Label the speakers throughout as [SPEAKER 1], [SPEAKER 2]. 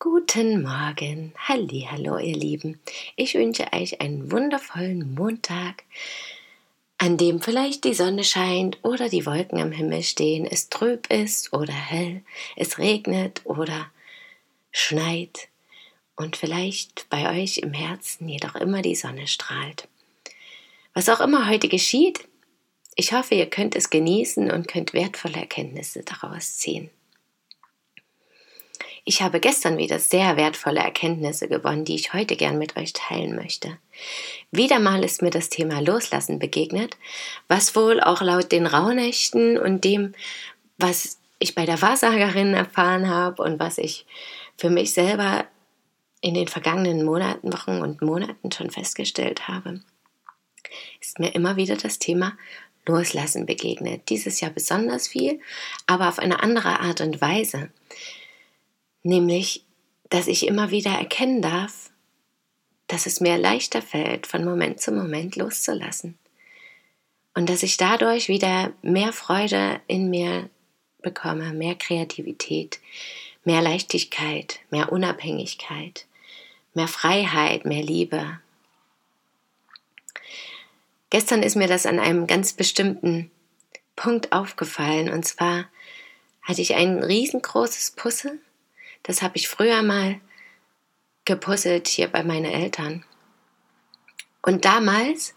[SPEAKER 1] Guten Morgen, hallo ihr Lieben. Ich wünsche euch einen wundervollen Montag, an dem vielleicht die Sonne scheint oder die Wolken am Himmel stehen, es trüb ist oder hell, es regnet oder schneit und vielleicht bei euch im Herzen jedoch immer die Sonne strahlt. Was auch immer heute geschieht, ich hoffe, ihr könnt es genießen und könnt wertvolle Erkenntnisse daraus ziehen. Ich habe gestern wieder sehr wertvolle Erkenntnisse gewonnen, die ich heute gern mit euch teilen möchte. Wieder mal ist mir das Thema Loslassen begegnet, was wohl auch laut den Rauhnächten und dem, was ich bei der Wahrsagerin erfahren habe und was ich für mich selber in den vergangenen Monaten, Wochen und Monaten schon festgestellt habe, ist mir immer wieder das Thema Loslassen begegnet. Dieses Jahr besonders viel, aber auf eine andere Art und Weise nämlich, dass ich immer wieder erkennen darf, dass es mir leichter fällt, von Moment zu Moment loszulassen. Und dass ich dadurch wieder mehr Freude in mir bekomme, mehr Kreativität, mehr Leichtigkeit, mehr Unabhängigkeit, mehr Freiheit, mehr Liebe. Gestern ist mir das an einem ganz bestimmten Punkt aufgefallen. Und zwar hatte ich ein riesengroßes Puzzle das habe ich früher mal gepuzzelt hier bei meinen Eltern. Und damals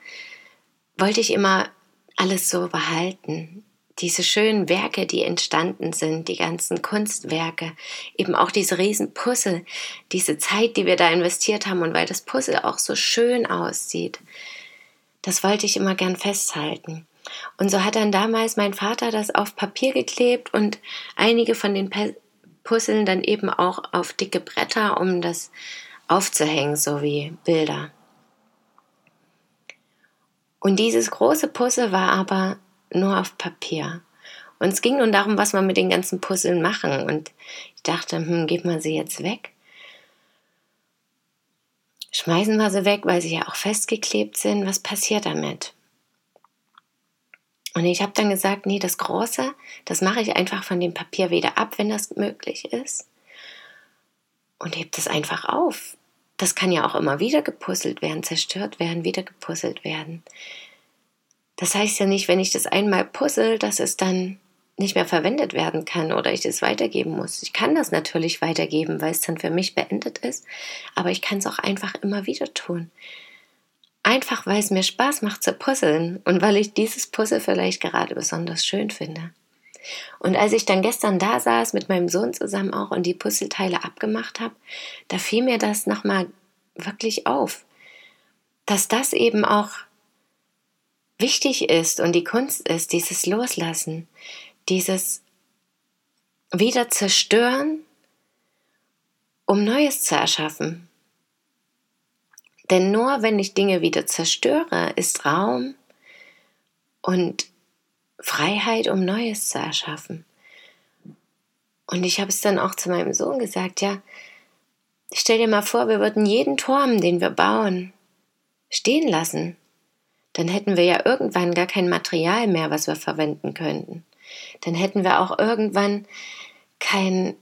[SPEAKER 1] wollte ich immer alles so behalten. Diese schönen Werke, die entstanden sind, die ganzen Kunstwerke, eben auch diese riesen Puzzle, diese Zeit, die wir da investiert haben und weil das Puzzle auch so schön aussieht, das wollte ich immer gern festhalten. Und so hat dann damals mein Vater das auf Papier geklebt und einige von den puzzeln dann eben auch auf dicke Bretter, um das aufzuhängen, so wie Bilder. Und dieses große Puzzle war aber nur auf Papier. Und es ging nun darum, was wir mit den ganzen Puzzeln machen. Und ich dachte, hm, geht man sie jetzt weg? Schmeißen wir sie weg, weil sie ja auch festgeklebt sind. Was passiert damit? Und ich habe dann gesagt, nee, das Große, das mache ich einfach von dem Papier wieder ab, wenn das möglich ist. Und heb das einfach auf. Das kann ja auch immer wieder gepuzzelt werden, zerstört werden, wieder gepuzzelt werden. Das heißt ja nicht, wenn ich das einmal puzzle, dass es dann nicht mehr verwendet werden kann oder ich es weitergeben muss. Ich kann das natürlich weitergeben, weil es dann für mich beendet ist, aber ich kann es auch einfach immer wieder tun. Einfach weil es mir Spaß macht zu puzzeln und weil ich dieses Puzzle vielleicht gerade besonders schön finde. Und als ich dann gestern da saß mit meinem Sohn zusammen auch und die Puzzleteile abgemacht habe, da fiel mir das nochmal wirklich auf, dass das eben auch wichtig ist und die Kunst ist, dieses Loslassen, dieses wieder zerstören, um Neues zu erschaffen. Denn nur wenn ich Dinge wieder zerstöre, ist Raum und Freiheit, um Neues zu erschaffen. Und ich habe es dann auch zu meinem Sohn gesagt, ja, stell dir mal vor, wir würden jeden Turm, den wir bauen, stehen lassen. Dann hätten wir ja irgendwann gar kein Material mehr, was wir verwenden könnten. Dann hätten wir auch irgendwann kein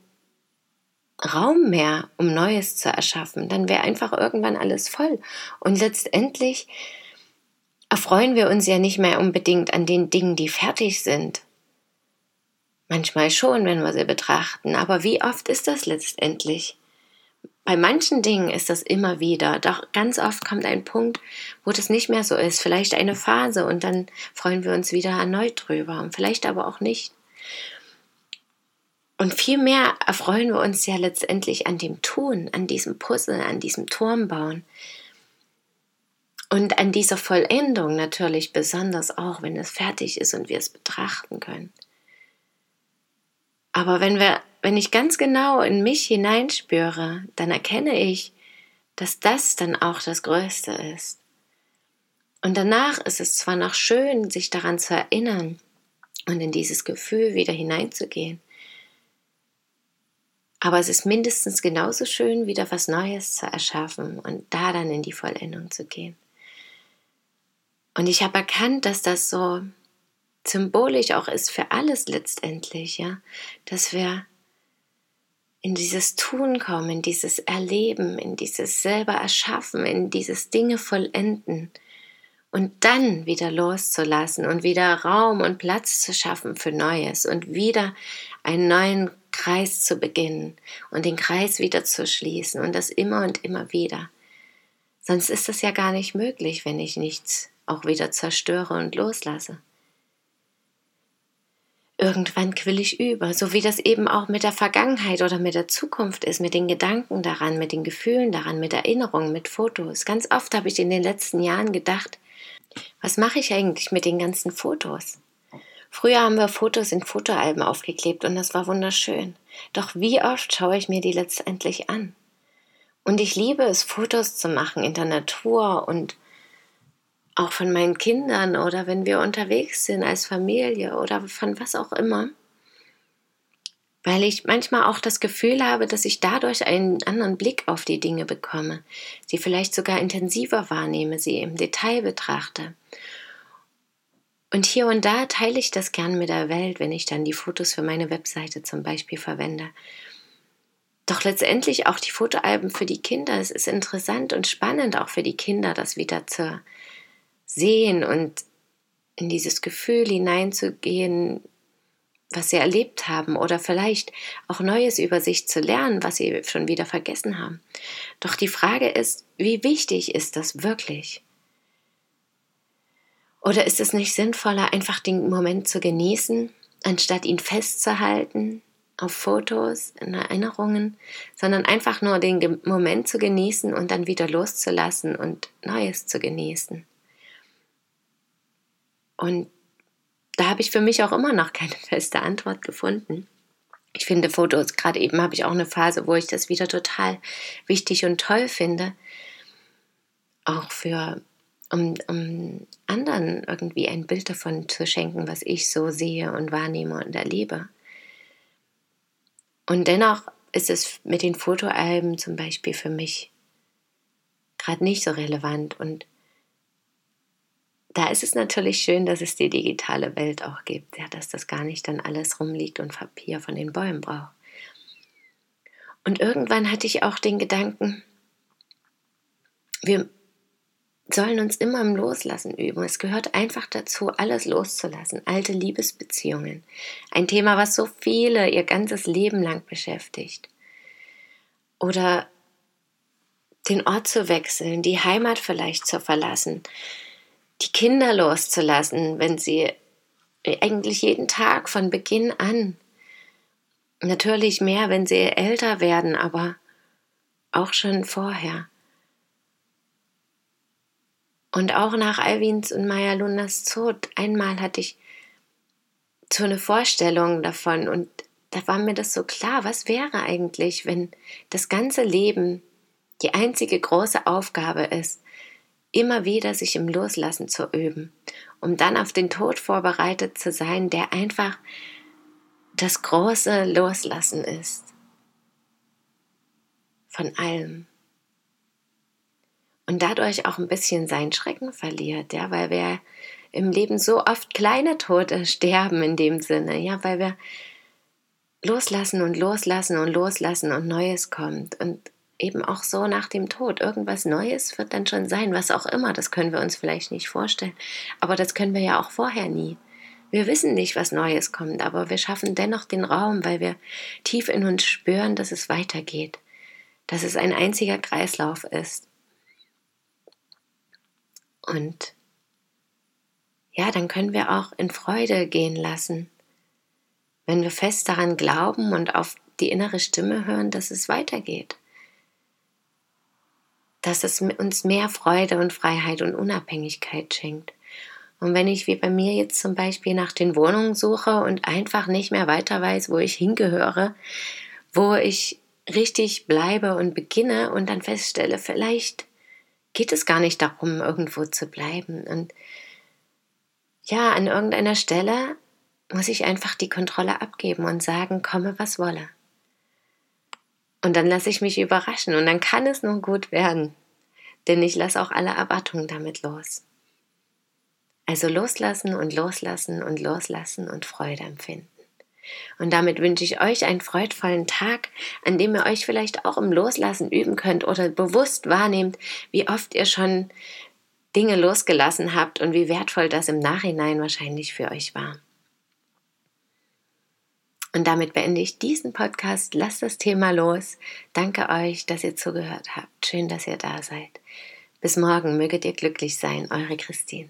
[SPEAKER 1] Raum mehr, um Neues zu erschaffen. Dann wäre einfach irgendwann alles voll. Und letztendlich erfreuen wir uns ja nicht mehr unbedingt an den Dingen, die fertig sind. Manchmal schon, wenn wir sie betrachten, aber wie oft ist das letztendlich? Bei manchen Dingen ist das immer wieder, doch ganz oft kommt ein Punkt, wo das nicht mehr so ist, vielleicht eine Phase und dann freuen wir uns wieder erneut drüber vielleicht aber auch nicht. Und vielmehr erfreuen wir uns ja letztendlich an dem Tun, an diesem Puzzle, an diesem Turmbauen. Und an dieser Vollendung natürlich besonders auch, wenn es fertig ist und wir es betrachten können. Aber wenn wir wenn ich ganz genau in mich hineinspüre, dann erkenne ich, dass das dann auch das Größte ist. Und danach ist es zwar noch schön, sich daran zu erinnern und in dieses Gefühl wieder hineinzugehen, aber es ist mindestens genauso schön, wieder was Neues zu erschaffen und da dann in die Vollendung zu gehen. Und ich habe erkannt, dass das so symbolisch auch ist für alles letztendlich, ja, dass wir in dieses Tun kommen, in dieses Erleben, in dieses selber erschaffen, in dieses Dinge vollenden und dann wieder loszulassen und wieder Raum und Platz zu schaffen für Neues und wieder einen neuen Kreis zu beginnen und den Kreis wieder zu schließen und das immer und immer wieder. Sonst ist das ja gar nicht möglich, wenn ich nichts auch wieder zerstöre und loslasse. Irgendwann quill ich über, so wie das eben auch mit der Vergangenheit oder mit der Zukunft ist, mit den Gedanken daran, mit den Gefühlen daran, mit Erinnerungen, mit Fotos. Ganz oft habe ich in den letzten Jahren gedacht, was mache ich eigentlich mit den ganzen Fotos? Früher haben wir Fotos in Fotoalben aufgeklebt und das war wunderschön. Doch wie oft schaue ich mir die letztendlich an? Und ich liebe es, Fotos zu machen in der Natur und auch von meinen Kindern oder wenn wir unterwegs sind als Familie oder von was auch immer. Weil ich manchmal auch das Gefühl habe, dass ich dadurch einen anderen Blick auf die Dinge bekomme, sie vielleicht sogar intensiver wahrnehme, sie im Detail betrachte. Und hier und da teile ich das gern mit der Welt, wenn ich dann die Fotos für meine Webseite zum Beispiel verwende. Doch letztendlich auch die Fotoalben für die Kinder. Es ist interessant und spannend auch für die Kinder, das wieder zu sehen und in dieses Gefühl hineinzugehen, was sie erlebt haben oder vielleicht auch Neues über sich zu lernen, was sie schon wieder vergessen haben. Doch die Frage ist, wie wichtig ist das wirklich? Oder ist es nicht sinnvoller, einfach den Moment zu genießen, anstatt ihn festzuhalten auf Fotos, in Erinnerungen, sondern einfach nur den Moment zu genießen und dann wieder loszulassen und Neues zu genießen? Und da habe ich für mich auch immer noch keine feste Antwort gefunden. Ich finde Fotos, gerade eben habe ich auch eine Phase, wo ich das wieder total wichtig und toll finde. Auch für um, um anderen irgendwie ein Bild davon zu schenken, was ich so sehe und wahrnehme und erlebe. Und dennoch ist es mit den Fotoalben zum Beispiel für mich gerade nicht so relevant. Und da ist es natürlich schön, dass es die digitale Welt auch gibt, ja, dass das gar nicht dann alles rumliegt und Papier von den Bäumen braucht. Und irgendwann hatte ich auch den Gedanken, wir sollen uns immer im Loslassen üben. Es gehört einfach dazu, alles loszulassen. Alte Liebesbeziehungen. Ein Thema, was so viele ihr ganzes Leben lang beschäftigt. Oder den Ort zu wechseln, die Heimat vielleicht zu verlassen, die Kinder loszulassen, wenn sie eigentlich jeden Tag von Beginn an. Natürlich mehr, wenn sie älter werden, aber auch schon vorher. Und auch nach Alwins und Maya Lunas Tod, einmal hatte ich so eine Vorstellung davon und da war mir das so klar, was wäre eigentlich, wenn das ganze Leben die einzige große Aufgabe ist, immer wieder sich im Loslassen zu üben, um dann auf den Tod vorbereitet zu sein, der einfach das große Loslassen ist. Von allem und dadurch auch ein bisschen seinen Schrecken verliert, ja, weil wir im Leben so oft kleine Tote sterben in dem Sinne, ja, weil wir loslassen und loslassen und loslassen und Neues kommt und eben auch so nach dem Tod. Irgendwas Neues wird dann schon sein, was auch immer, das können wir uns vielleicht nicht vorstellen, aber das können wir ja auch vorher nie. Wir wissen nicht, was Neues kommt, aber wir schaffen dennoch den Raum, weil wir tief in uns spüren, dass es weitergeht, dass es ein einziger Kreislauf ist. Und ja, dann können wir auch in Freude gehen lassen, wenn wir fest daran glauben und auf die innere Stimme hören, dass es weitergeht. Dass es uns mehr Freude und Freiheit und Unabhängigkeit schenkt. Und wenn ich wie bei mir jetzt zum Beispiel nach den Wohnungen suche und einfach nicht mehr weiter weiß, wo ich hingehöre, wo ich richtig bleibe und beginne und dann feststelle, vielleicht geht es gar nicht darum, irgendwo zu bleiben. Und ja, an irgendeiner Stelle muss ich einfach die Kontrolle abgeben und sagen, komme was wolle. Und dann lasse ich mich überraschen und dann kann es nur gut werden, denn ich lasse auch alle Erwartungen damit los. Also loslassen und loslassen und loslassen und Freude empfinden. Und damit wünsche ich euch einen freudvollen Tag, an dem ihr euch vielleicht auch im Loslassen üben könnt oder bewusst wahrnehmt, wie oft ihr schon Dinge losgelassen habt und wie wertvoll das im Nachhinein wahrscheinlich für euch war. Und damit beende ich diesen Podcast. Lasst das Thema los. Danke euch, dass ihr zugehört habt. Schön, dass ihr da seid. Bis morgen möget ihr glücklich sein. Eure Christine.